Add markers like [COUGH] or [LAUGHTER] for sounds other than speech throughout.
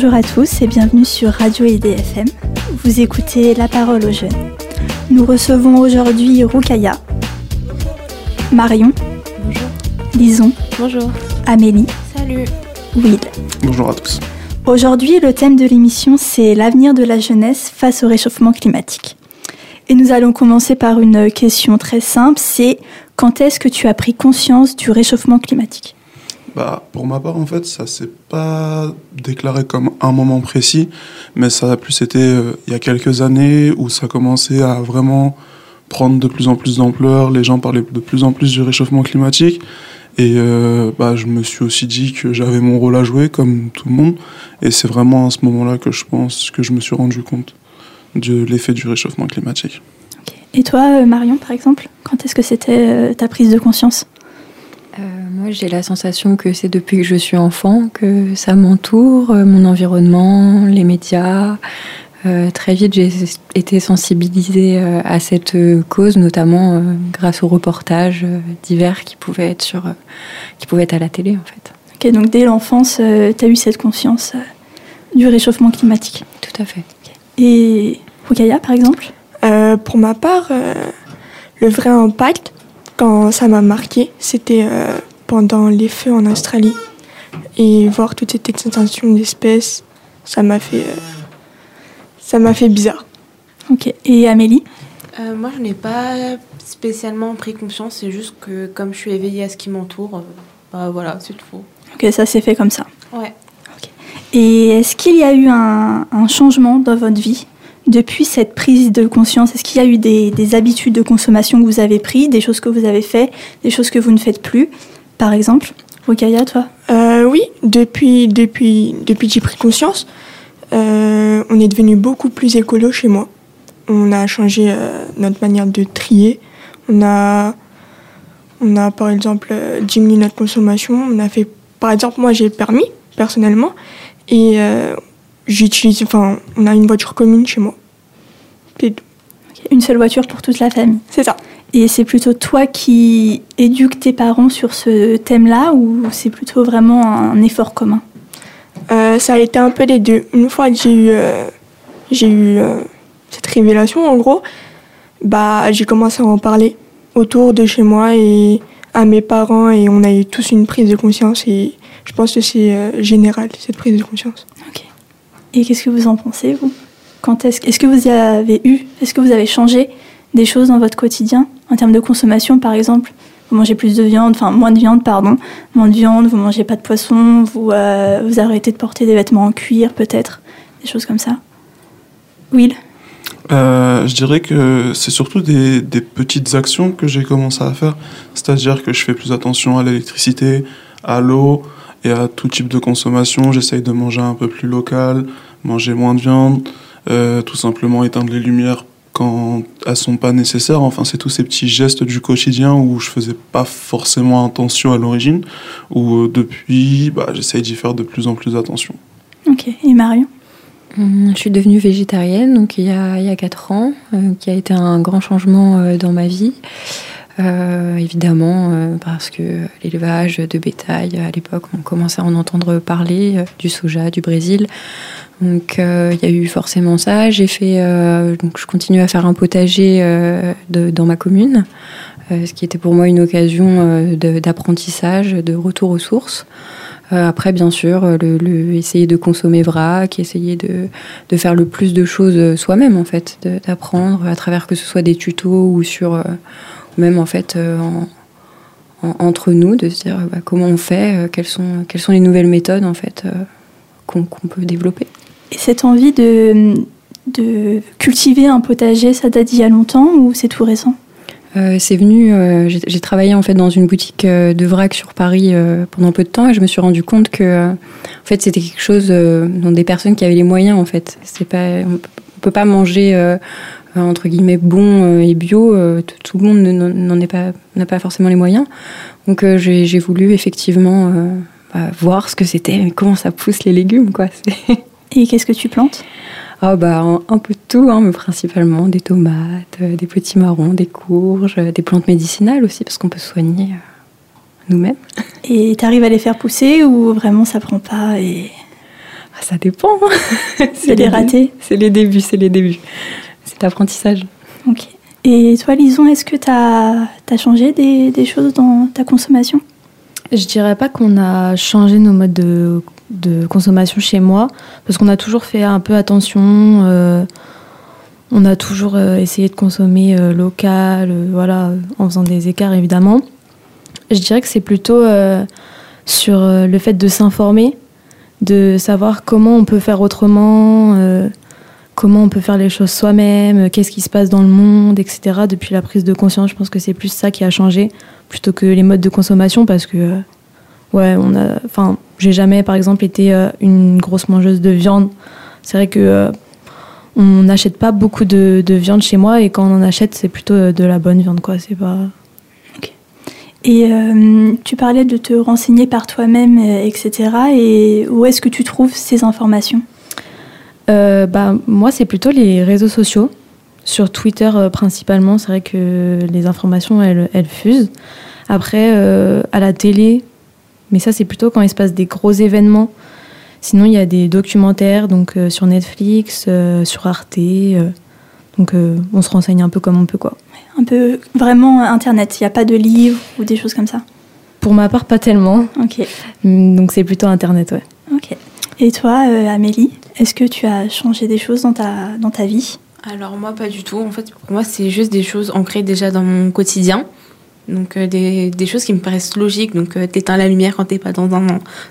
Bonjour à tous et bienvenue sur Radio IDFM. Vous écoutez La parole aux jeunes. Nous recevons aujourd'hui Roukaya, Marion, Bonjour. Lison, Bonjour. Amélie, Salut. Will. Bonjour à tous. Aujourd'hui, le thème de l'émission, c'est l'avenir de la jeunesse face au réchauffement climatique. Et nous allons commencer par une question très simple, c'est quand est-ce que tu as pris conscience du réchauffement climatique? Bah, pour ma part, en fait, ça s'est pas déclaré comme un moment précis, mais ça a plus été euh, il y a quelques années où ça commençait à vraiment prendre de plus en plus d'ampleur. Les gens parlaient de plus en plus du réchauffement climatique. Et euh, bah, je me suis aussi dit que j'avais mon rôle à jouer, comme tout le monde. Et c'est vraiment à ce moment-là que je pense que je me suis rendu compte de l'effet du réchauffement climatique. Et toi, euh, Marion, par exemple, quand est-ce que c'était ta prise de conscience? Euh, moi, j'ai la sensation que c'est depuis que je suis enfant que ça m'entoure, euh, mon environnement, les médias. Euh, très vite, j'ai été sensibilisée à cette cause, notamment grâce aux reportages divers qui pouvaient être sur, qui pouvaient être à la télé, en fait. Ok, donc dès l'enfance, tu as eu cette conscience du réchauffement climatique. Tout à fait. Et Rukaya, par exemple? Euh, pour ma part, euh, le vrai impact, quand ça m'a marqué, c'était euh, pendant les feux en Australie. Et voir toute cette extinction d'espèces, ça m'a fait, euh, ça m'a fait bizarre. Ok. Et Amélie? Euh, moi, je n'ai pas spécialement pris conscience, c'est juste que comme je suis éveillée à ce qui m'entoure, euh, bah voilà, c'est tout. Ok, ça s'est fait comme ça. Ouais. Et est-ce qu'il y a eu un, un changement dans votre vie? Depuis cette prise de conscience Est-ce qu'il y a eu des, des habitudes de consommation que vous avez prises, des choses que vous avez fait, des choses que vous ne faites plus, par exemple? Rukaya, toi? Euh, oui, depuis, depuis, depuis que j'ai pris conscience, euh, on est devenu beaucoup plus écolo chez moi. On a changé euh, notre manière de trier. On a, on a par exemple diminué notre consommation. On a fait, par exemple, moi j'ai permis personnellement et j'utilise, enfin, on a une voiture commune chez moi. Une seule voiture pour toute la famille. C'est ça. Et c'est plutôt toi qui éduques tes parents sur ce thème-là ou c'est plutôt vraiment un effort commun? Euh, ça a été un peu les deux. Une fois que j'ai eu, euh, j'ai eu euh, cette révélation, en gros, bah, j'ai commencé à en parler autour de chez moi et à mes parents et on a eu tous une prise de conscience et je pense que c'est général, cette prise de conscience. Et qu'est-ce que vous en pensez, vous? Est-ce, est-ce que vous avez eu, est-ce que vous avez changé des choses dans votre quotidien? En termes de consommation, par exemple Vous mangez plus de viande, enfin moins de viande, pardon, moins de viande, vous mangez pas de poisson, vous, euh, vous arrêtez de porter des vêtements en cuir, peut-être, des choses comme ça. Will? Euh, je dirais que c'est surtout des petites actions que j'ai commencé à faire. C'est-à-dire que je fais plus attention à l'électricité, à l'eau et à tout type de consommation. J'essaye de manger un peu plus local, manger moins de viande, euh, tout simplement éteindre les lumières quand elles sont pas nécessaires. Enfin, c'est tous ces petits gestes du quotidien où je faisais pas forcément attention à l'origine, où euh, depuis, bah, j'essaye d'y faire de plus en plus attention. Ok. Et Marion? Hum, Je suis devenue végétarienne donc il y a, il y a 4 ans, euh, qui a été un grand changement euh, dans ma vie. Euh, évidemment, euh, parce que l'élevage de bétail, à l'époque, on commençait à en entendre parler, euh, du soja, du Brésil. Donc il y a eu forcément ça. J'ai fait, donc je continue à faire un potager de- dans ma commune, ce qui était pour moi une occasion d'apprentissage, de retour aux sources. Après, bien sûr, le, essayer de consommer vrac, essayer de, faire le plus de choses soi-même, en fait, d'apprendre à travers que ce soit des tutos ou sur, même en fait, euh, en- en- entre nous, de se dire bah, comment on fait, euh, quelles, sont, quelles sont les nouvelles méthodes, en fait, euh, qu'on peut développer. Et cette envie de, de cultiver un potager, ça date d'il y a longtemps ou c'est tout récent? Euh, c'est venu, euh, j'ai travaillé en fait dans une boutique euh, de vrac sur Paris pendant peu de temps et je me suis rendu compte que en fait c'était quelque chose dont des personnes qui avaient les moyens en fait. C'est pas, on peut- pas manger entre guillemets bon euh, et bio. euh, tout, le monde ne- n'en est pas, n'a pas forcément les moyens. Donc euh, j'ai voulu effectivement bah, voir ce que c'était, [LAUGHS] comment ça pousse les légumes quoi. [LAUGHS] Et qu'est-ce que tu plantes? Ah bah un, un peu de tout, hein, mais principalement des tomates, des petits marrons, des courges, des plantes médicinales aussi parce qu'on peut soigner nous-mêmes. [LAUGHS] Et tu arrives à les faire pousser ou vraiment ça prend pas et... Ah, Ça dépend. C'est des ratés? C'est les débuts, c'est les débuts. C'est l'apprentissage. Ok. Et toi, Lison, est-ce que tu as, changé des, des choses dans ta consommation? Je dirais pas qu'on a changé nos modes de, de consommation chez moi, parce qu'on a toujours fait un peu attention. euh, on a toujours euh, essayé de consommer euh, local, euh, voilà, en faisant des écarts évidemment. Je dirais que c'est plutôt euh, sur euh, le fait de s'informer, de savoir comment on peut faire autrement, euh, comment on peut faire les choses soi-même, qu'est-ce qui se passe dans le monde, etc. Depuis la prise de conscience, je pense que c'est plus ça qui a changé plutôt que les modes de consommation parce que euh, ouais, on a enfin, j'ai jamais par exemple été euh, une grosse mangeuse de viande. C'est vrai que euh, on n'achète pas beaucoup de, de viande chez moi et quand on en achète, c'est plutôt euh, de la bonne viande quoi, c'est pas Et euh, tu parlais de te renseigner par toi-même, etc. Et où est-ce que tu trouves ces informations? Euh, bah, moi, c'est plutôt les réseaux sociaux. Sur Twitter euh, principalement, c'est vrai que les informations, elles, elles fusent. Après, euh, à la télé, mais ça, c'est plutôt quand il se passe des gros événements. Sinon, il y a des documentaires donc, sur Netflix, sur Arte. donc, on se renseigne un peu comme on peut. quoi. Un peu vraiment Internet, il n'y a pas de livres ou des choses comme ça? Pour ma part, pas tellement. Ok. Donc, c'est plutôt Internet, ouais. Ok. Et toi, euh, Amélie, est-ce que tu as changé des choses dans ta, dans ta vie? Alors moi, pas du tout. En fait, pour moi, c'est juste des choses ancrées déjà dans mon quotidien. Donc euh, des, des choses qui me paraissent logiques. Donc euh, t'éteins la lumière quand t'es pas dans, un,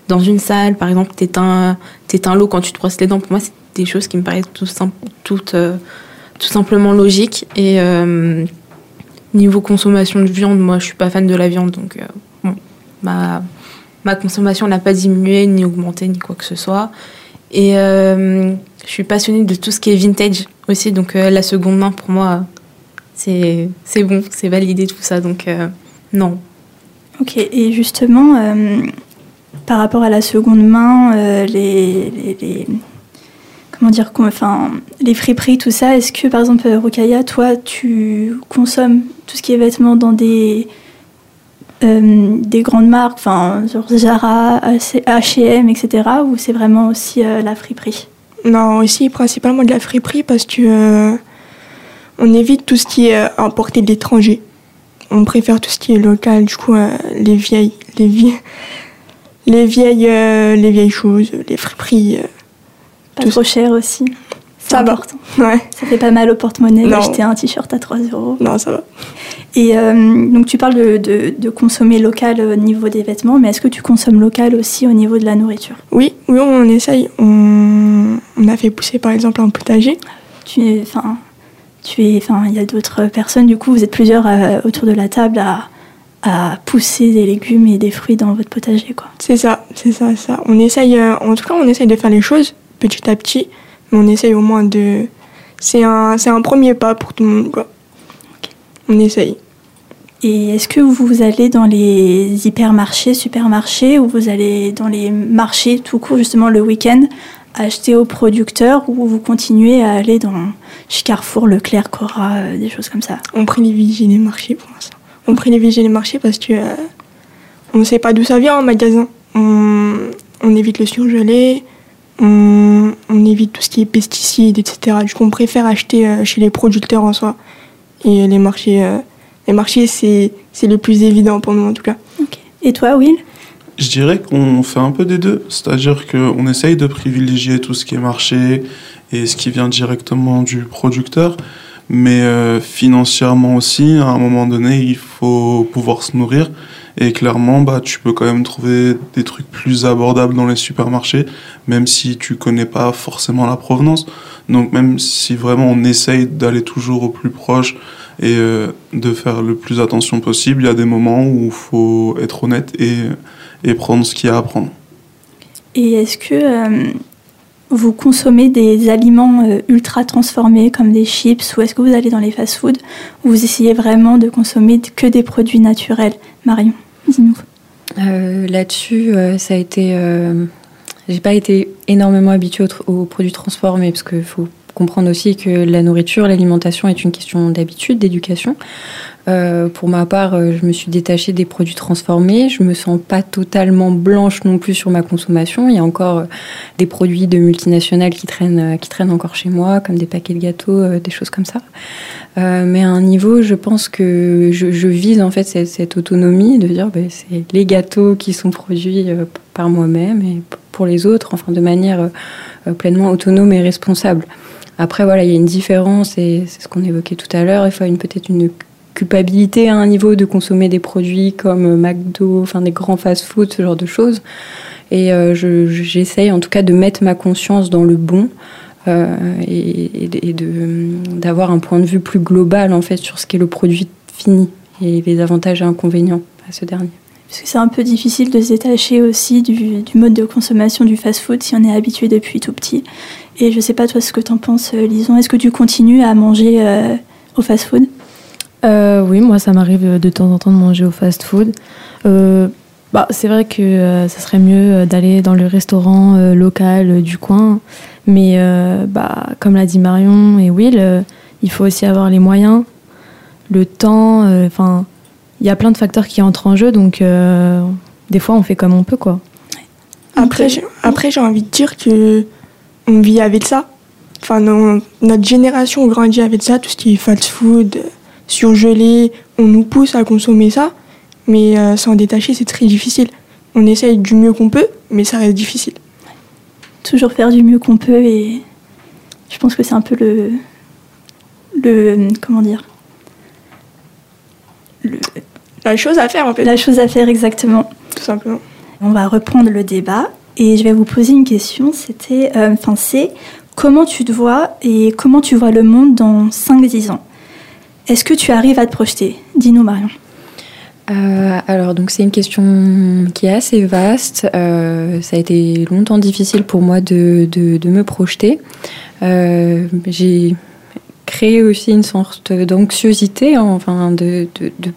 dans une salle. Par exemple, t'éteins, l'eau quand tu te brosses les dents. Pour moi, c'est des choses qui me paraissent tout, tout, euh, tout simplement logiques. Et niveau consommation de viande, moi, je suis pas fan de la viande. Donc ma, ma consommation n'a pas diminué, ni augmenté, ni quoi que ce soit. Et euh, je suis passionnée de tout ce qui est vintage aussi. Donc euh, la seconde main, pour moi, c'est bon, c'est validé tout ça. Donc euh, non. Ok. Et justement, par rapport à la seconde main, les, comment dire, enfin, les friperies, tout ça. Est-ce que, par exemple, Rukaya, toi, tu consommes tout ce qui est vêtements dans des euh, des grandes marques, enfin, genre Zara, H&M, etc. Ou c'est vraiment aussi euh, la friperie? Non, aussi principalement de la friperie parce que euh, on évite tout ce qui est importé de l'étranger. On préfère tout ce qui est local, du coup les vieilles, les vieilles, les vieilles, les vieilles choses, les friperies. Pas Tout trop cher aussi. Ça va. important. ouais, Ça fait pas mal au porte-monnaie d'acheter un t-shirt à 3 euros. non ça va. Et euh, donc tu parles de, de- de consommer local au niveau des vêtements, mais est-ce que tu consommes local aussi au niveau de la nourriture? Oui, oui, on essaye. On, on a fait pousser par exemple un potager. Tu es, enfin, tu es, enfin, il y a d'autres personnes. Du coup, vous êtes plusieurs euh, autour de la table à, à pousser des légumes et des fruits dans votre potager, quoi. C'est ça, c'est ça, ça. On essaye, euh, en tout cas, on essaye de faire les choses petit à petit, mais on essaye au moins de. C'est un, c'est un premier pas pour tout le monde, quoi. On essaye. Et est-ce que vous allez dans les hypermarchés, supermarchés, ou vous allez dans les marchés tout court, justement le week-end, acheter aux producteurs, ou vous continuez à aller dans chez Carrefour, Leclerc, Cora, euh, des choses comme ça? On privilégie les marchés pour l'instant. On privilégie les marchés parce que euh, on ne sait pas d'où ça vient en magasin. On, évite le surgelé, on, on évite tout ce qui est pesticides, etc. Du coup, on préfère acheter euh, chez les producteurs en soi. Et les marchés, les marchés c'est, c'est le plus évident pour nous en tout cas. Et toi, Will? Je dirais qu'on fait un peu des deux, c'est-à-dire qu'on essaye de privilégier tout ce qui est marché et ce qui vient directement du producteur, mais euh, financièrement aussi, à un moment donné, il faut pouvoir se nourrir. Et clairement, bah, tu peux quand même trouver des trucs plus abordables dans les supermarchés, même si tu connais pas forcément la provenance. Donc même si vraiment on essaye d'aller toujours au plus proche et euh, de faire le plus attention possible, il y a des moments où il faut être honnête et, et prendre ce qu'il y a à prendre. Et est-ce que euh, vous consommez des aliments euh, ultra transformés comme des chips ou est-ce que vous allez dans les fast-foods ou vous essayez vraiment de consommer que des produits naturels? Marion, dis-nous. Euh, Là-dessus, euh, ça a été. euh, j'ai pas été énormément habituée aux, aux produits transformés parce qu'il faut comprendre aussi que la nourriture, l'alimentation est une question d'habitude, d'éducation. Euh, pour ma part, euh, je me suis détachée des produits transformés. Je me sens pas totalement blanche non plus sur ma consommation. Il y a encore euh, des produits de multinationales qui traînent, qui traînent encore chez moi, comme des paquets de gâteaux, des choses comme ça. mais à un niveau, je pense que je, vise en fait cette, autonomie de dire ben, c'est les gâteaux qui sont produits par moi-même et pour les autres, enfin de manière pleinement autonome et responsable. Après, voilà, il y a une différence, et c'est ce qu'on évoquait tout à l'heure, il faut peut-être une culpabilité à un niveau de consommer des produits comme McDo, enfin des grands fast-food, ce genre de choses. Et euh, j'essaye en tout cas de mettre ma conscience dans le bon euh, et, d'avoir un point de vue plus global en fait sur ce qu'est le produit fini et les avantages et inconvénients à ce dernier. Parce que c'est un peu difficile de se détacher aussi du mode de consommation du fast-food si on est habitué depuis tout petit. Et je sais pas toi ce que tu en penses, euh, Lison. Est-ce que tu continues à manger au fast-food? Euh, oui, moi ça m'arrive de temps en temps de manger au fast-food. Euh, bah, c'est vrai que euh, ça serait mieux d'aller dans le restaurant local du coin, mais bah, comme l'a dit Marion et Will, il faut aussi avoir les moyens, le temps. Enfin, il y a plein de facteurs qui entrent en jeu, donc des fois on fait comme on peut, quoi. Après, après j'ai envie de dire que on vit avec ça. Enfin, notre génération grandit avec ça, tout ce qui est fast-food surgelé, on nous pousse à consommer ça, mais euh, s'en détacher, c'est très difficile. On essaye du mieux qu'on peut, mais ça reste difficile. Toujours faire du mieux qu'on peut, et je pense que c'est un peu le. le comment dire? La chose à faire, en fait. La chose à faire, exactement. Tout simplement. On va reprendre le débat, et je vais vous poser une question. C'était. Euh, enfin, c'est comment tu te vois et comment tu vois le monde dans 5-10 ans? Est-ce que tu arrives à te projeter? Dis-nous, Marion. Euh, alors donc c'est une question qui est assez vaste. Euh, ça a été longtemps difficile pour moi de, me projeter. J'ai créé aussi une sorte d'anxiosité, enfin de,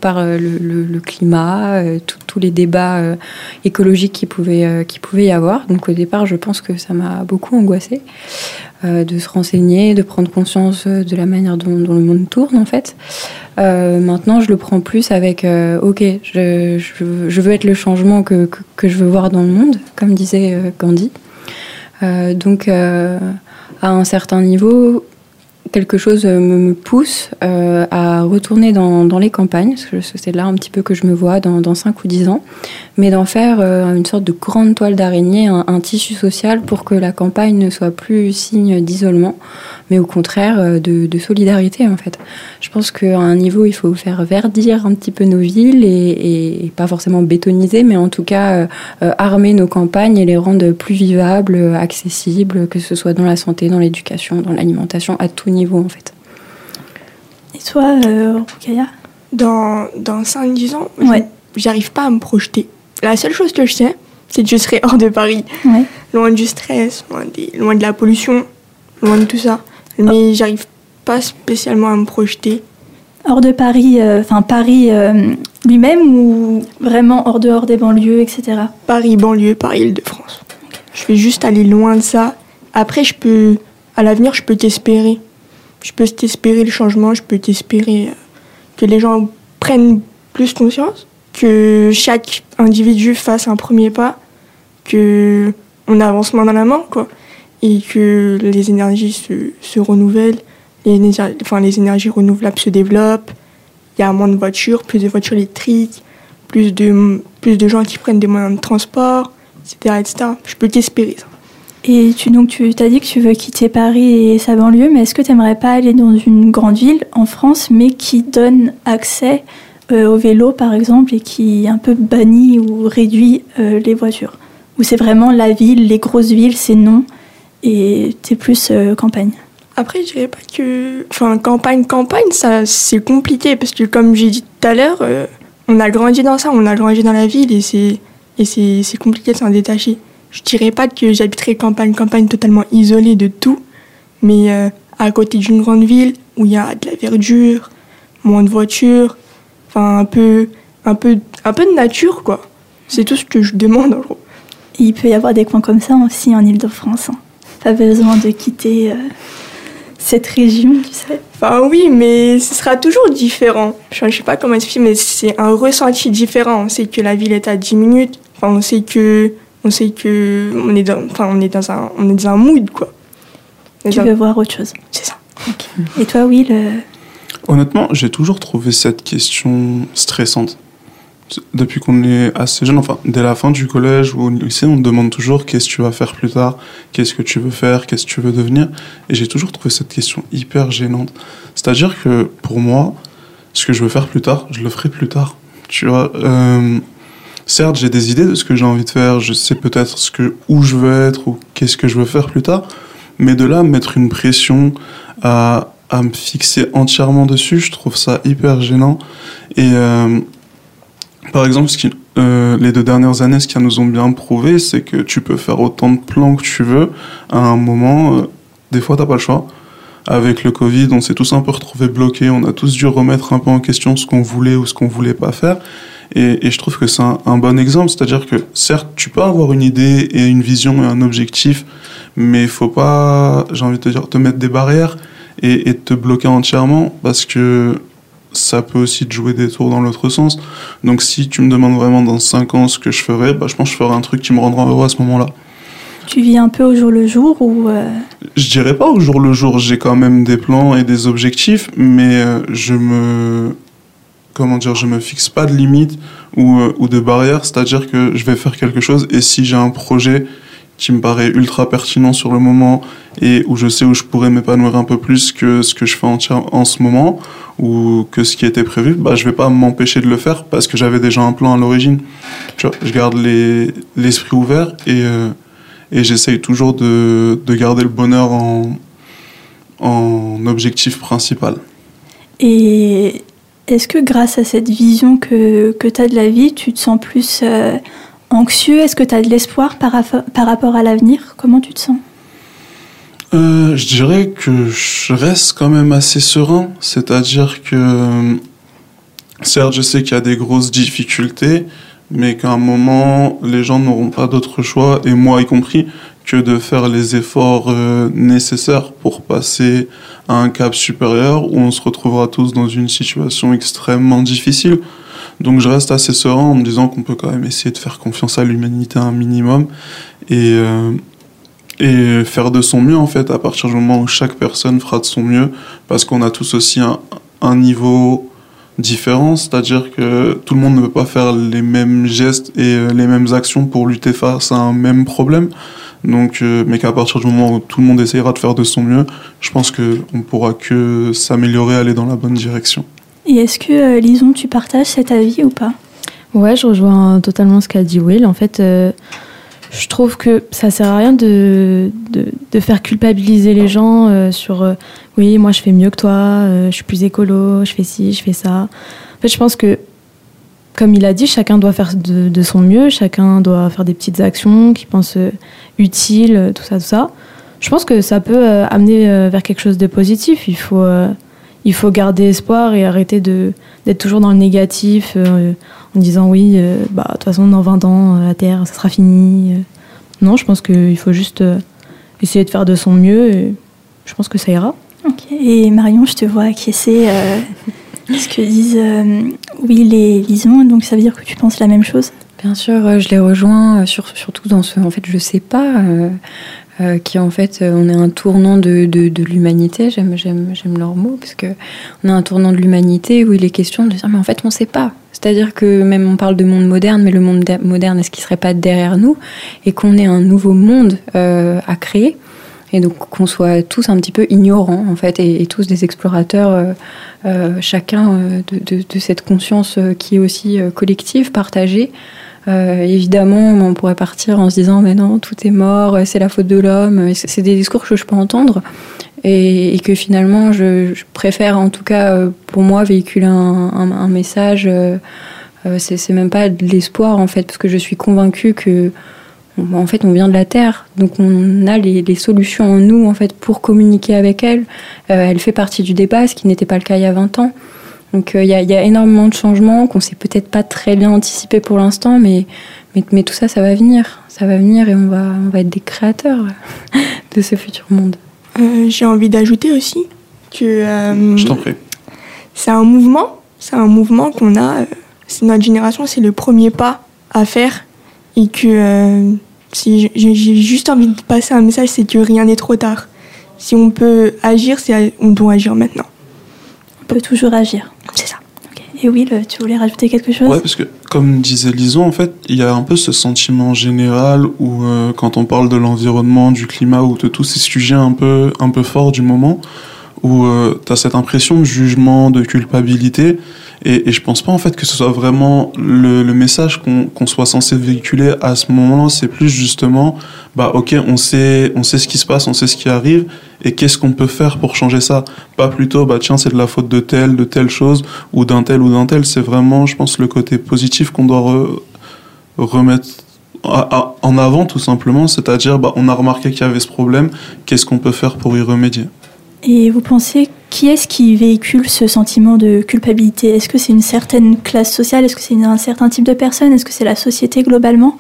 par le, climat, tous les débats écologiques qui pouvaient, qui pouvaient y avoir. Donc au départ, je pense que ça m'a beaucoup angoissée. Euh, de se renseigner, de prendre conscience euh, de la manière dont, le monde tourne en fait. Euh, maintenant, je le prends plus avec ok, je, je, veux être le changement que, que, je veux voir dans le monde, comme disait Gandhi. donc, à un certain niveau, quelque chose me, pousse euh, à retourner dans, les campagnes, parce que c'est là un petit peu que je me vois dans, dans 5 ou 10 ans, mais d'en faire euh, une sorte de grande toile d'araignée, un, tissu social pour que la campagne ne soit plus signe d'isolement, mais au contraire euh, de, solidarité en fait. Je pense qu'à un niveau, il faut faire verdir un petit peu nos villes et, pas forcément bétoniser, mais en tout cas armer nos campagnes et les rendre plus vivables, accessibles, que ce soit dans la santé, dans l'éducation, dans l'alimentation, à tout niveau en fait. Et toi, euh, Dans, dans 5-10 ans, j'arrive pas à me projeter. La seule chose que je sais, c'est que je serai hors de Paris. Loin du stress, loin, loin de la pollution, loin de tout ça. Mais j'arrive pas spécialement à me projeter. Hors de Paris, euh, enfin Paris euh, lui-même ou vraiment hors dehors des banlieues, etc. Paris, banlieue, Paris, Île-de-France. Je vais juste aller loin de ça. Après, je peux, à l'avenir, je peux t'espérer je peux t'espérer le changement, je peux t'espérer euh, que les gens prennent plus conscience, que chaque individu fasse un premier pas, que on avance main dans la main, quoi, et que les énergies se, se renouvellent, les, enfin, les énergies renouvelables se développent, il y a moins de voitures, plus de voitures électriques, plus de, plus de gens qui prennent des moyens de transport, etc. etc. Je peux t'espérer ça. Et tu, donc, tu as dit que tu veux quitter Paris et sa banlieue, mais est-ce que tu n'aimerais pas aller dans une grande ville en France, mais qui donne accès euh, au vélo, par exemple, et qui un peu bannit ou réduit euh, les voitures? Ou c'est vraiment la ville, les grosses villes, c'est non, et tu es plus euh, campagne? Après, je dirais pas que. Enfin, campagne, campagne, ça, c'est compliqué, parce que comme j'ai dit tout à l'heure, on a grandi dans ça, on a grandi dans la ville, et c'est, et c'est, c'est compliqué de s'en détacher je dirais pas que j'habiterais campagne, campagne totalement isolée de tout, mais euh, à côté d'une grande ville où il y a de la verdure, moins de voitures, enfin un peu, un peu, un peu de nature quoi. C'est tout ce que je demande en gros. il peut y avoir des coins comme ça aussi en Ile-de-France. Hein. Pas besoin de quitter. Euh, cette région, tu sais Enfin oui, mais ce sera toujours différent. Je ne sais pas comment expliquer, mais c'est un ressenti différent. On sait que la ville est à 10 minutes. Enfin, on sait que on sait que on est dans, enfin, on est dans un on est dans un mood quoi. Tu Dans veux voir autre chose. C'est ça. Et toi, Will euh, Honnêtement, j'ai toujours trouvé cette question stressante. Depuis qu'on est assez jeune, enfin, dès la fin du collège ou au lycée, on te demande toujours qu'est-ce que tu vas faire plus tard, qu'est-ce que tu veux faire, qu'est-ce que tu veux devenir. Et j'ai toujours trouvé cette question hyper gênante. C'est-à-dire que pour moi, ce que je veux faire plus tard, je le ferai plus tard. Tu vois, euh, certes, j'ai des idées de ce que j'ai envie de faire, je sais peut-être ce que, où je veux être ou qu'est-ce que je veux faire plus tard, mais de là, mettre une pression à, à me fixer entièrement dessus, je trouve ça hyper gênant. Et euh, par exemple, euh, les deux dernières années, ce qu'elles nous ont bien prouvé, c'est que tu peux faire autant de plans que tu veux. À un moment, euh, des fois, t'as pas le choix. Avec le Covid, on s'est tous un peu retrouvés bloqués. On a tous dû remettre un peu en question ce qu'on voulait ou ce qu'on voulait pas faire. Et, et je trouve que c'est un, un bon exemple. C'est-à-dire que, certes, tu peux avoir une idée et une vision et un objectif, mais il faut pas, j'ai envie de te dire, te mettre des barrières et, et te bloquer entièrement parce que ça peut aussi te jouer des tours dans l'autre sens. Donc si tu me demandes vraiment dans 5 ans ce que je ferais, bah, je pense que je ferais un truc qui me rendra heureux à ce moment-là. tu vis un peu au jour le jour ou euh, Je dirais pas au jour le jour, j'ai quand même des plans et des objectifs, mais euh, je me comment dire, je me fixe pas de limites ou, euh, ou de barrières, c'est-à-dire que je vais faire quelque chose et si j'ai un projet qui me paraît ultra pertinent sur le moment et où je sais où je pourrais m'épanouir un peu plus que ce que je fais en, ce moment ou que ce qui était prévu, bah, je vais pas m'empêcher de le faire parce que j'avais déjà un plan à l'origine. Je garde les- l'esprit ouvert et, euh, et j'essaye toujours de, de garder le bonheur en, en objectif principal. Et est-ce que grâce à cette vision que, que tu as de la vie, tu te sens plus euh, anxieux? Est-ce que tu as de l'espoir par, rapport à l'avenir? Comment tu te sens? Euh, je dirais que je reste quand même assez serein, c'est-à-dire que certes je sais qu'il y a des grosses difficultés, mais qu'à un moment les gens n'auront pas d'autre choix, et moi y compris, que de faire les efforts euh, nécessaires pour passer à un cap supérieur où on se retrouvera tous dans une situation extrêmement difficile. Donc je reste assez serein en me disant qu'on peut quand même essayer de faire confiance à l'humanité un minimum et, euh, et faire de son mieux en fait à partir du moment où chaque personne fera de son mieux parce qu'on a tous aussi un, un niveau différent, c'est-à-dire que tout le monde ne peut pas faire les mêmes gestes et euh, les mêmes actions pour lutter face à un même problème. Donc, euh, mais qu'à partir du moment où tout le monde essayera de faire de son mieux, je pense qu'on pourra que s'améliorer, aller dans la bonne direction. Et est-ce que, euh, Lison, tu partages cet avis ou pas? Ouais, je rejoins totalement ce qu'a dit Will. En fait, euh, je trouve que ça sert à rien de, de, de faire culpabiliser les gens euh, sur euh, oui, moi je fais mieux que toi, euh, je suis plus écolo, je fais ci, je fais ça. En fait, je pense que, comme il a dit, chacun doit faire de, son mieux, chacun doit faire des petites actions qu'il pense euh, utiles, euh, tout ça, tout ça. Je pense que ça peut euh, amener vers quelque chose de positif. Il faut, il faut garder espoir et arrêter d'être toujours dans le négatif. en disant oui, bah, de toute façon, dans 20 ans, la Terre, ça sera fini. Non, je pense qu'il faut juste essayer de faire de son mieux. Et je pense que ça ira. Ok. Et Marion, je te vois acquiescer ce que disent euh, Will et Lison, donc ça veut dire que tu penses la même chose Bien sûr, euh, je les rejoins, euh, sur- surtout dans ce. En fait, je sais pas. qui en fait, on est un tournant de, de, l'humanité. J'aime, j'aime, j'aime leur mot parce que on est un tournant de l'humanité où il est question de dire mais en fait on sait pas. C'est-à-dire que même on parle de monde moderne, mais le monde de- moderne est-ce qu'il serait pas derrière nous et qu'on ait un nouveau monde à créer? Et donc qu'on soit tous un petit peu ignorants en fait et, tous des explorateurs euh, euh, chacun euh, de, cette conscience qui est aussi collective, partagée. Évidemment, on pourrait partir en se disant mais non, tout est mort, c'est la faute de l'homme. C'est des discours que je peux entendre et, que finalement je, préfère en tout cas pour moi véhiculer un, message. euh, c'est même pas de l'espoir en fait parce que je suis convaincue que en fait on vient de la terre donc on a les, les solutions en nous en fait pour communiquer avec elle. Euh, elle fait partie du débat, ce qui n'était pas le cas il y a 20 ans. Donc euh, il y, a- il y a énormément de changements qu'on sait peut-être pas très bien anticiper pour l'instant, mais, mais, mais tout ça, ça va venir. Ça va venir et on va, on va être des créateurs [LAUGHS] de ce futur monde. Euh, J'ai envie d'ajouter aussi que euh, Je t'en prie. c'est un mouvement, c'est un mouvement qu'on a, c'est notre génération, c'est le premier pas à faire et que euh, si j'ai juste envie de passer un message, c'est que rien n'est trop tard. Si on peut agir, c'est on doit agir maintenant. On peut toujours agir. C'est ça. Et Will, tu voulais rajouter quelque chose? Ouais, parce que comme disait Lison, en fait, il y a un peu ce sentiment général où euh, quand on parle de l'environnement, du climat ou de tous ces sujets un peu, un peu forts du moment, où tu as cette impression de jugement, de culpabilité, et, et je pense pas en fait que ce soit vraiment le, le message qu'on qu'on soit censé véhiculer à ce moment-là, c'est plus justement, bah ok, on sait, on sait ce qui se passe, on sait ce qui arrive, et qu'est-ce qu'on peut faire pour changer ça? Pas plutôt, bah tiens, c'est de la faute de telle, de telle chose, ou d'un tel ou d'un tel, c'est vraiment, je pense, le côté positif qu'on doit re- remettre en avant tout simplement, c'est-à-dire, bah, on a remarqué qu'il y avait ce problème, qu'est-ce qu'on peut faire pour y remédier? Et vous pensez, qui est-ce qui véhicule ce sentiment de culpabilité? Est-ce que c'est une certaine classe sociale? Est-ce que c'est un certain type de personne? Est-ce que c'est la société globalement?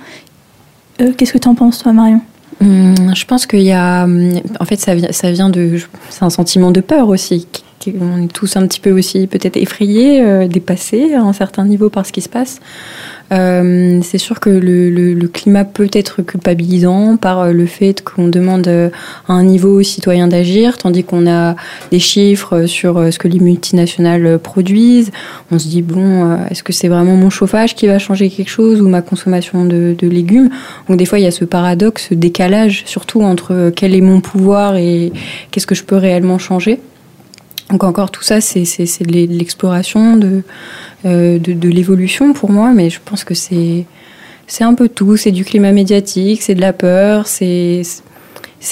Euh, Qu'est-ce que tu en penses, toi, Marion? Hum, Je pense qu'il y a. hum, En fait, ça ça vient de. C'est un sentiment de peur aussi. On est tous un petit peu aussi peut-être effrayés, euh, dépassés à un certain niveau par ce qui se passe. Euh, c'est sûr que le, climat peut être culpabilisant par euh, le fait qu'on demande à un niveau aux citoyens d'agir, tandis qu'on a des chiffres sur ce que les multinationales produisent. On se dit, bon, est-ce que c'est vraiment mon chauffage qui va changer quelque chose ou ma consommation de, légumes? Donc des fois, il y a ce paradoxe, ce décalage, surtout entre quel est mon pouvoir et qu'est-ce que je peux réellement changer. Donc encore tout ça, c'est de l'e- de l'exploration, de, euh, de, de l'évolution pour moi, mais je pense que c'est un peu tout. C'est du climat médiatique, c'est de la peur, c'est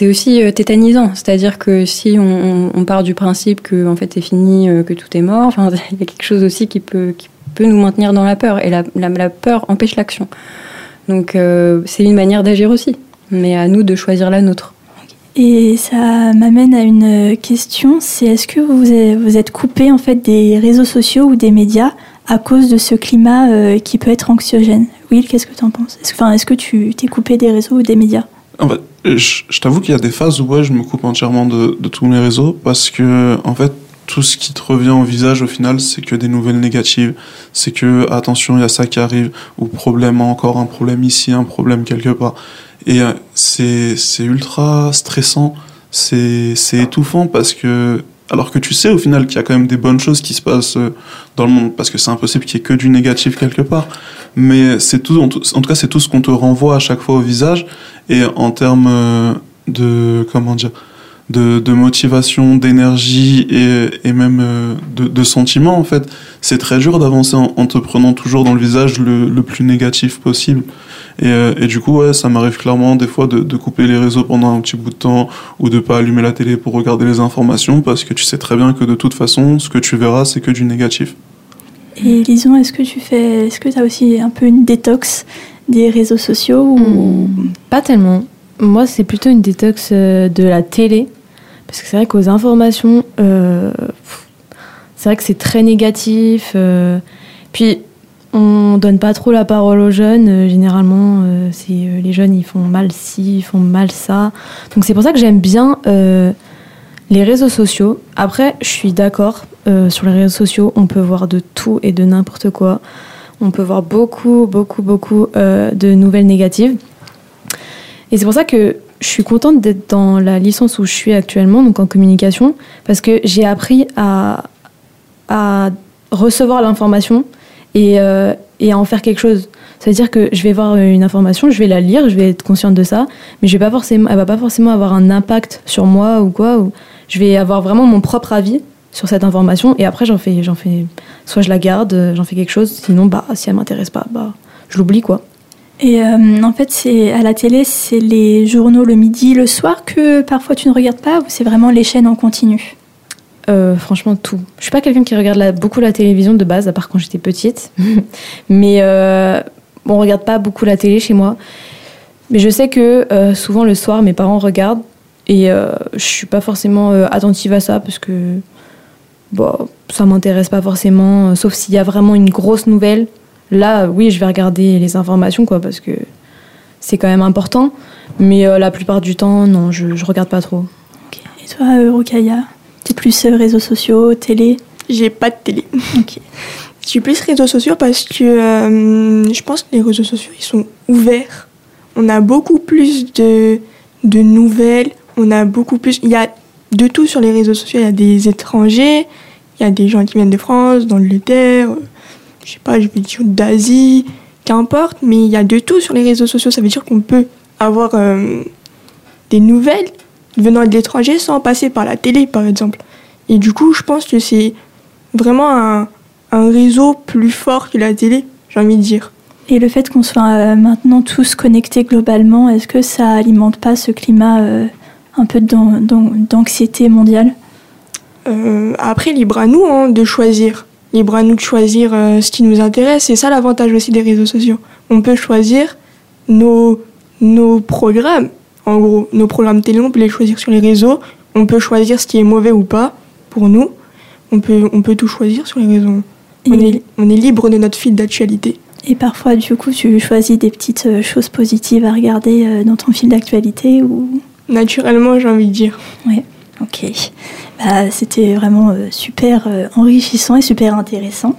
aussi euh, tétanisant. C'est-à-dire que si on, part du principe que en fait c'est fini, euh, que tout est mort, [LAUGHS] il y a quelque chose aussi qui peut qui peut nous maintenir dans la peur et la, la, la peur empêche l'action. Donc euh, c'est une manière d'agir aussi, mais à nous de choisir la nôtre. Et ça m'amène à une question, c'est est-ce que vous êtes, coupé en fait des réseaux sociaux ou des médias à cause de ce climat euh, qui peut être anxiogène? Will, qu'est-ce que tu en penses? Est-ce, est-ce que tu t'es coupé des réseaux ou des médias? En fait, je, t'avoue qu'il y a des phases où je me coupe entièrement de, de tous mes réseaux parce que, en fait, tout ce qui te revient au visage au final, c'est que des nouvelles négatives. C'est que, attention, il y a ça qui arrive, ou problème, encore un problème ici, un problème quelque part. Et euh, c'est ultra stressant, c'est étouffant parce que, alors que tu sais au final qu'il y a quand même des bonnes choses qui se passent euh, dans le monde, parce que c'est impossible qu'il y ait que du négatif quelque part. Mais c'est tout en tout cas, c'est tout ce qu'on te renvoie à chaque fois au visage. Et en termes euh, de, comment dire, de, de motivation, d'énergie et, et même euh, de, de sentiments, en fait, c'est très dur d'avancer en, en te prenant toujours dans le visage le, le plus négatif possible. Et, euh, et du coup, ouais, ça m'arrive clairement des fois de, de couper les réseaux pendant un petit bout de temps ou de pas allumer la télé pour regarder les informations parce que tu sais très bien que de toute façon, ce que tu verras, c'est que du négatif. Et Lison, est-ce que tu fais, est-ce que tu as aussi un peu une détox des réseaux sociaux ou... Hmm, Pas tellement. Moi, c'est plutôt une détox euh, de la télé. Parce que c'est vrai qu'aux informations, euh, c'est vrai que c'est très négatif. euh, puis, on donne pas trop la parole aux jeunes. euh, généralement, les jeunes, ils font mal ci, ils font mal ça. Donc, c'est pour ça que j'aime bien les réseaux sociaux. Après, je suis d'accord. sur les réseaux sociaux, on peut voir de tout et de n'importe quoi. On peut voir beaucoup, beaucoup, beaucoup de nouvelles négatives. Et c'est pour ça que je suis contente d'être dans la licence où je suis actuellement, donc en communication, parce que j'ai appris à, recevoir l'information et, euh, et à en faire quelque chose. C'est-à-dire que je vais voir une information, je vais la lire, je vais être consciente de ça, mais je vais pas forcément, elle va pas forcément avoir un impact sur moi ou quoi. Je vais avoir vraiment mon propre avis sur cette information et après j'en fais, j'en fais, soit je la garde, j'en fais quelque chose, sinon bah si elle m'intéresse pas, bah je l'oublie quoi. Et euh, en fait, c'est à la télé, c'est les journaux le midi, le soir que parfois tu ne regardes pas ou c'est vraiment les chaînes en continu? Euh, franchement, tout. Je suis pas quelqu'un qui regarde beaucoup la télévision de base, à part quand j'étais petite. [LAUGHS] Mais euh, on regarde pas beaucoup la télé chez moi. Mais je sais que euh, souvent le soir, mes parents regardent et je suis pas forcément attentive à ça parce que bon, ça m'intéresse pas forcément. sauf s'il y a vraiment une grosse nouvelle. Là, oui, je vais regarder les informations, quoi, parce que c'est quand même important. Mais euh, la plupart du temps, non, je, je regarde pas trop. Ok. Et toi, euh, Rokaya T'es plus euh, réseaux sociaux, télé? J'ai pas de télé. Ok. [LAUGHS] Je suis plus réseaux sociaux parce que euh, je pense que les réseaux sociaux, ils sont ouverts. On a beaucoup plus de, de nouvelles. On a beaucoup plus... Il y a de tout sur les réseaux sociaux. Il y a des étrangers, il y a des gens qui viennent de France, d'Angleterre, euh, je sais pas, je vais dire d'Asie, qu'importe. Mais il y a de tout sur les réseaux sociaux. Ça veut dire qu'on peut avoir euh, des nouvelles venant de l'étranger sans passer par la télé, par exemple. Et du coup, je pense que c'est vraiment un, un réseau plus fort que la télé, j'ai envie de dire. Et le fait qu'on soit euh, maintenant tous connectés globalement, est-ce que ça alimente pas ce climat euh, un peu d'an- d'an- d'anxiété mondiale? Euh, après, libre à nous hein, de choisir. Libre à nous de choisir euh, ce qui nous intéresse. C'est ça l'avantage aussi des réseaux sociaux. On peut choisir nos, nos programmes. En gros, nos programmes télé, on peut les choisir sur les réseaux. On peut choisir ce qui est mauvais ou pas pour nous. On peut, on peut tout choisir sur les réseaux. On est, on est libre de notre fil d'actualité. et parfois, du coup, tu choisis des petites euh, choses positives à regarder euh, dans ton fil d'actualité ou Naturellement, j'ai envie de dire. Ok. Bah, C'était vraiment euh, super euh, enrichissant et super intéressant.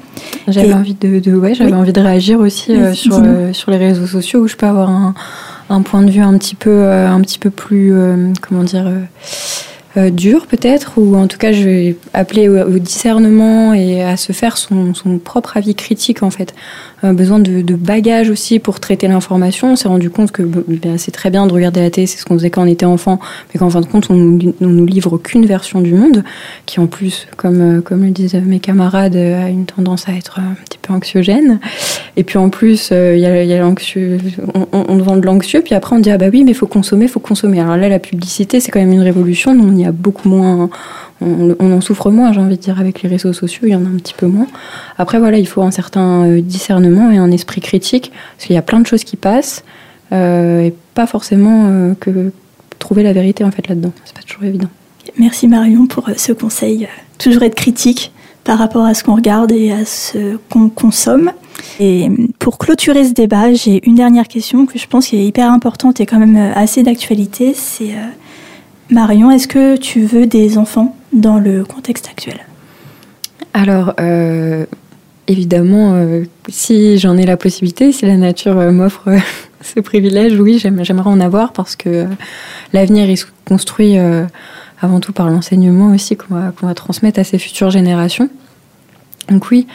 J'avais Et- envie de, de- ouais, j'avais Oui. envie de réagir aussi euh, sur, euh, sur les réseaux sociaux où je peux avoir un, un point de vue un petit peu, euh, un petit peu plus, comment dire, dur peut-être, ou en tout cas je vais appeler au, au discernement et à se faire son, son propre avis critique en fait. Euh, besoin de, bagages aussi pour traiter l'information. On s'est rendu compte que ben, c'est très bien de regarder la télé, c'est ce qu'on faisait quand on était enfant, mais qu'en fin de compte on nous, on nous livre qu'une version du monde, qui en plus, comme, euh, comme le disent mes camarades, euh, a une tendance à être un petit peu anxiogène. Et puis en plus, on, on, vend de l'anxieux, puis après on dit ah bah oui, mais il faut consommer, il faut consommer. Alors là, la publicité, c'est quand même une révolution. On y a beaucoup moins, on, en souffre moins, j'ai envie de dire, avec les réseaux sociaux, il y en a un petit peu moins. Après voilà, il faut un certain euh, discernement et un esprit critique, parce qu'il y a plein de choses qui passent, euh, et pas forcément euh, que trouver la vérité en fait là-dedans. C'est pas toujours évident. Merci Marion pour ce conseil. Toujours être critique par rapport à ce qu'on regarde et à ce qu'on consomme. Et pour clôturer ce débat, j'ai une dernière question que je pense qui est hyper importante et quand même assez d'actualité. C'est Marion, est-ce que tu veux des enfants? Dans le contexte actuel Alors, euh, évidemment, euh, si j'en ai la possibilité, si la nature euh, m'offre [LAUGHS] ce privilège, oui, j'aime- j'aimerais en avoir parce que l'avenir, se construit avant tout par l'enseignement aussi qu'on va, qu'on va transmettre à ces futures générations. Donc oui,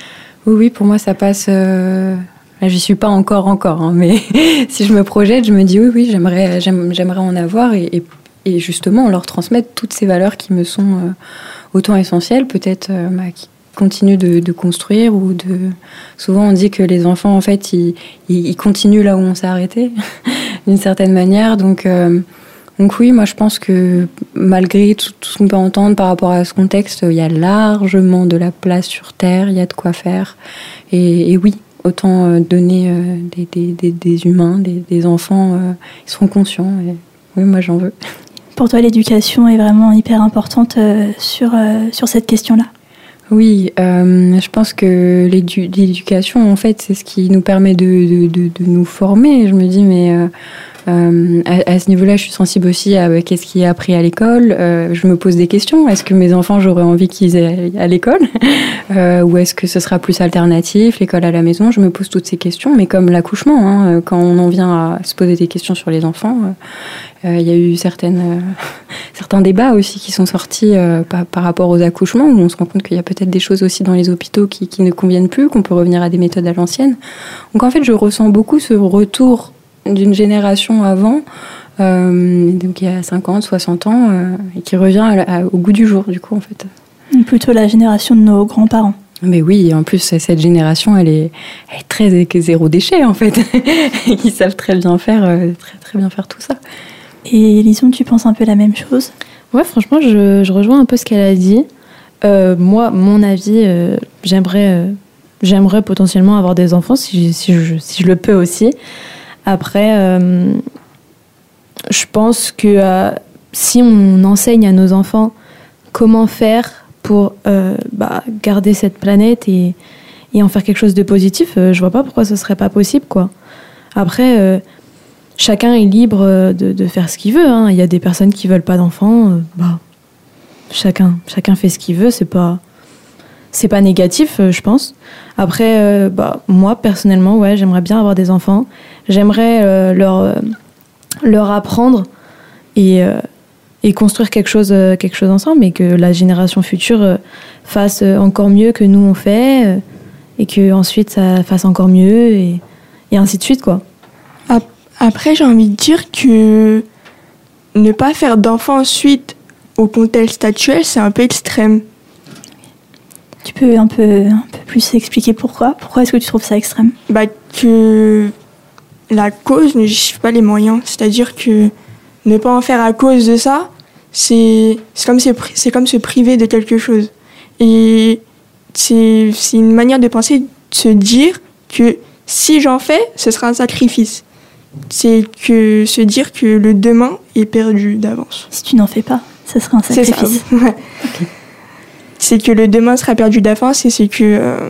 oui, oui, pour moi, ça passe... Euh, là, j'y suis pas encore, encore, hein, mais [LAUGHS] si je me projette, je me dis oui, oui, j'aimerais, j'aime- j'aimerais en avoir et, et justement leur transmettre toutes ces valeurs qui me sont euh, autant essentielles, peut-être euh, bah, qui continuent de, construire ou de. Souvent, on dit que les enfants, en fait, ils, ils, continuent là où on s'est arrêté, [LAUGHS] d'une certaine manière. Donc, euh, donc oui, moi, je pense que malgré tout, ce qu'on peut entendre par rapport à ce contexte, il y a largement de la place sur Terre, il y a de quoi faire. Et, oui, autant donner des, des, humains, des, enfants, ils seront conscients. Oui, moi, j'en veux. [LAUGHS] Pour toi, l'éducation est vraiment hyper importante euh, sur, euh, sur cette question-là? Oui, euh, je pense que l'édu- l'éducation, en fait, c'est ce qui nous permet de, de, de, nous former. Je me dis, mais euh, à, ce niveau-là, je suis sensible aussi à euh, qu'est-ce qui est appris à l'école. Euh, je me pose des questions. Est-ce que mes enfants, j'aurais envie qu'ils aient à l'école [LAUGHS] Euh, Ou est-ce que ce sera plus alternatif, l'école à la maison? Je me pose toutes ces questions. Mais comme l'accouchement, hein, quand on en vient à se poser des questions sur les enfants, euh, euh, il y a eu euh, [LAUGHS] certains débats aussi qui sont sortis euh, par, par rapport aux accouchements, où on se rend compte qu'il y a peut-être des choses aussi dans les hôpitaux qui, qui ne conviennent plus, qu'on peut revenir à des méthodes à l'ancienne. Donc en fait, je ressens beaucoup ce retour d'une génération avant, euh, donc il y a 50, 60 ans, euh, et qui revient à la- à- au goût du jour, du coup, en fait. Plutôt la génération de nos grands-parents. Mais oui, en plus, cette génération, elle est, elle est très zéro déchet, en fait. [LAUGHS] Ils savent très bien faire, euh, très, très bien faire tout ça. Et Lison, tu penses un peu la même chose? Ouais, franchement, je, je rejoins un peu ce qu'elle a dit. Euh, moi, mon avis, euh, j'aimerais, euh, j'aimerais potentiellement avoir des enfants si, si, je, si je le peux aussi. Après, euh, je pense que euh, si on enseigne à nos enfants comment faire pour euh, bah, garder cette planète et, en faire quelque chose de positif, je vois pas pourquoi ce serait pas possible, quoi. Après, chacun est libre de, faire ce qu'il veut. hein. Il y a des personnes qui veulent pas d'enfants, bah, chacun, chacun fait ce qu'il veut. C'est pas, c'est pas négatif, je pense. Après, bah, moi personnellement, ouais, j'aimerais bien avoir des enfants. J'aimerais euh, leur, euh, leur apprendre et, euh, et construire quelque chose, quelque chose ensemble, et que la génération future fasse encore mieux que nous on fait, et que ensuite ça fasse encore mieux, et, et ainsi de suite, quoi. Après, j'ai envie de dire que ne pas faire d'enfants suite au contexte actuel, c'est un peu extrême. Tu peux un peu, un peu plus expliquer pourquoi? Pourquoi est-ce que tu trouves ça extrême? Bah, que la cause ne justifie pas les moyens. C'est-à-dire que ne pas en faire à cause de ça, c'est comme, comme se priver de quelque chose. Et c'est une manière de penser, de se dire que si j'en fais, ce sera un sacrifice. C'est que se dire que le demain est perdu d'avance. Si tu n'en fais pas, ça serait un C'est sacrifice. [LAUGHS] ouais. C'est que le demain sera perdu d'avance et c'est que euh,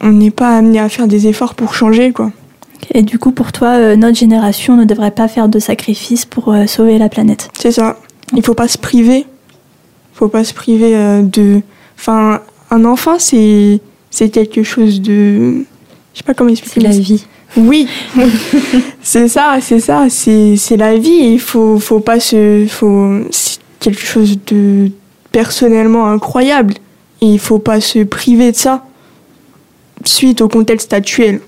on n'est pas amené à faire des efforts pour changer quoi. Et du coup, pour toi, euh, notre génération ne devrait pas faire de sacrifices pour euh, sauver la planète. C'est ça. Il faut pas se priver. faut pas se priver euh, de. Enfin, un enfant, c'est c'est quelque chose de. Je sais pas comment expliquer. C'est la vie. Oui, [LAUGHS] c'est ça, c'est ça, c'est la vie. Il faut faut pas se faut c'est quelque chose de personnellement incroyable et il faut pas se priver de ça suite au contexte actuel.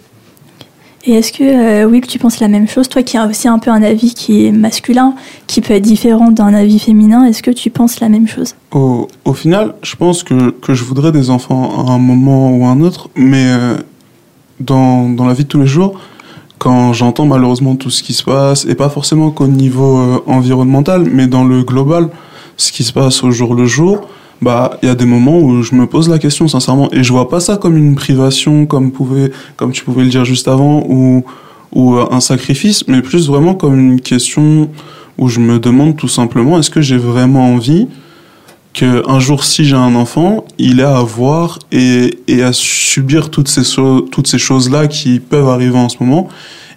Et est-ce que, euh, Will, tu penses la même chose Toi qui as aussi un peu un avis qui est masculin, qui peut être différent d'un avis féminin, est-ce que tu penses la même chose? Au, au final, je pense que, que je voudrais des enfants à un moment ou à un autre, mais euh, dans, dans la vie de tous les jours, quand j'entends malheureusement tout ce qui se passe, et pas forcément qu'au niveau euh, environnemental, mais dans le global, ce qui se passe au jour le jour, bah il y a des moments où je me pose la question sincèrement, et je vois pas ça comme une privation, comme pouvait, comme tu pouvais le dire juste avant, ou ou euh, un sacrifice, mais plus vraiment comme une question où je me demande tout simplement est-ce que j'ai vraiment envie que un jour si j'ai un enfant, il ait à voir et, et à subir toutes ces, toutes ces choses-là qui peuvent arriver en ce moment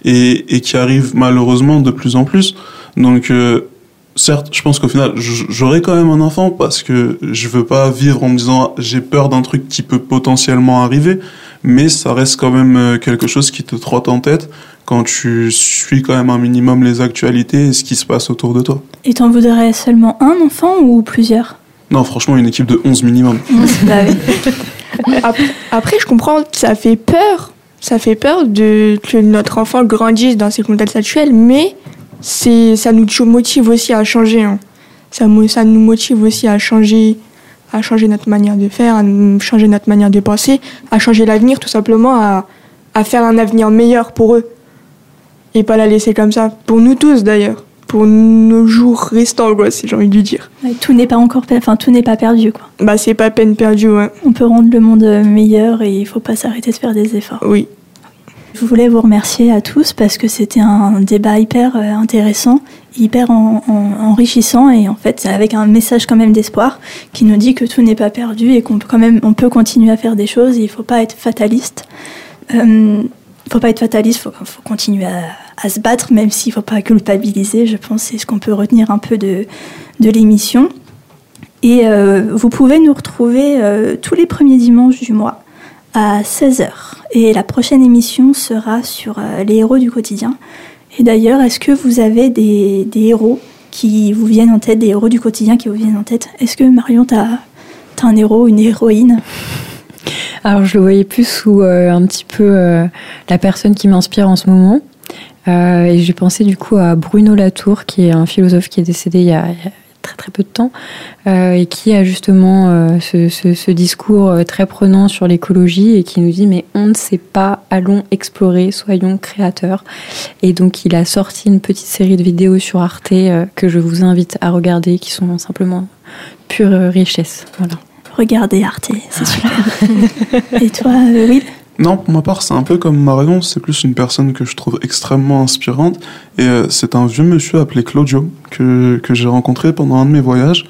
et, et qui arrivent malheureusement de plus en plus. Donc euh, certes, je pense qu'au final, j'aurai quand même un enfant parce que je veux pas vivre en me disant j'ai peur d'un truc qui peut potentiellement arriver, mais ça reste quand même euh, quelque chose qui te trotte en tête quand tu suis quand même un minimum les actualités et ce qui se passe autour de toi. Et t'en voudrais seulement un enfant ou plusieurs? Non, franchement, une équipe de 11 minimum. [LAUGHS] Bah [LAUGHS] Après, je comprends que ça fait peur. Ça fait peur de que notre enfant grandisse dans ces contextes actuels, mais c'est ça nous motive aussi à changer. hein. Ça, nous motive aussi à changer, à changer notre manière de faire, à changer notre manière de penser, à changer l'avenir, tout simplement, à, à faire un avenir meilleur pour eux. Et pas la laisser comme ça. Pour nous tous, d'ailleurs. Pour nos jours restants, quoi, si j'ai envie de dire. Ouais, tout n'est pas encore, enfin tout n'est pas perdu quoi. Bah, c'est pas peine perdue, ouais. On peut rendre le monde meilleur et il faut pas s'arrêter de faire des efforts. Oui. Je voulais vous remercier à tous parce que c'était un débat hyper euh, intéressant, hyper en- en- enrichissant et en fait avec un message quand même d'espoir qui nous dit que tout n'est pas perdu et qu'on peut quand même on peut continuer à faire des choses. Il faut pas être fataliste. Euh, il faut pas être fataliste, faut, faut continuer à, se battre même s'il faut pas culpabiliser. Je pense c'est ce qu'on peut retenir un peu de, de l'émission. Et euh, vous pouvez nous retrouver euh, tous les premiers dimanches du mois à 16h. Et la prochaine émission sera sur euh, les héros du quotidien. Et d'ailleurs, est-ce que vous avez des, des héros qui vous viennent en tête, des héros du quotidien qui vous viennent en tête? Est-ce que Marion, tu as, un héros, une héroïne? Alors je le voyais plus sous euh, un petit peu euh, la personne qui m'inspire en ce moment. Et j'ai pensé du coup à Bruno Latour, qui est un philosophe qui est décédé il y a très très peu de temps, euh, et qui a justement euh, ce, ce- ce discours euh, très prenant sur l'écologie et qui nous dit mais on ne sait pas, allons explorer, soyons créateurs. Et donc il a sorti une petite série de vidéos sur Arte euh, que je vous invite à regarder, qui sont simplement pure richesse. Voilà. Regardez Arte, c'est super. Et toi, Will? Non, pour ma part, c'est un peu comme Marion, c'est plus une personne que je trouve extrêmement inspirante. Et euh, c'est un vieux monsieur appelé Claudio que, que j'ai rencontré pendant un de mes voyages.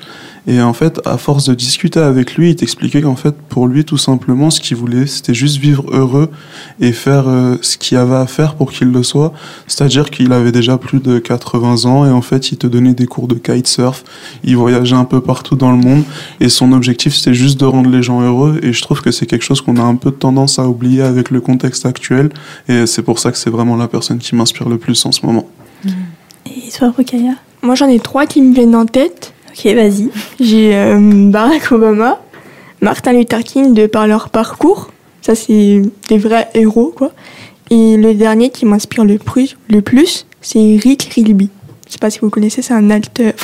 Et en fait, à force de discuter avec lui, il t'expliquait qu'en fait, pour lui, tout simplement, ce qu'il voulait, c'était juste vivre heureux et faire euh, ce qu'il avait à faire pour qu'il le soit. C'est-à-dire qu'il avait déjà plus de 80 ans et en fait, il te donnait des cours de kitesurf. Il voyageait un peu partout dans le monde et son objectif, c'était juste de rendre les gens heureux. Et je trouve que c'est quelque chose qu'on a un peu tendance à oublier avec le contexte actuel. Et c'est pour ça que c'est vraiment la personne qui m'inspire le plus en ce moment. Et toi, Rukaya? Moi, j'en ai trois qui me viennent en tête. Ok, vas-y. J'ai euh, Barack Obama, Martin Luther King, de par leur parcours. Ça, c'est des vrais héros, quoi. Et le dernier qui m'inspire le plus, le plus c'est Rick Rilby. Je sais pas si vous connaissez, c'est un,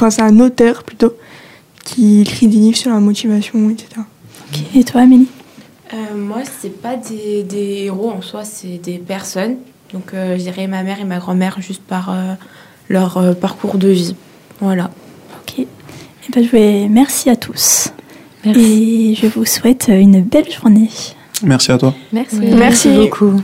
c'est un auteur plutôt qui écrit des livres sur la motivation, etc. Ok, Et toi, Amélie? Euh, moi, c'est pas des, des héros en soi, c'est des personnes. Donc, euh, je dirais ma mère et ma grand-mère juste par euh, leur euh, parcours de vie. Voilà. Eh ben, je vais... Merci à tous. Merci. Et je vous souhaite une belle journée. Merci à toi. Merci. beaucoup.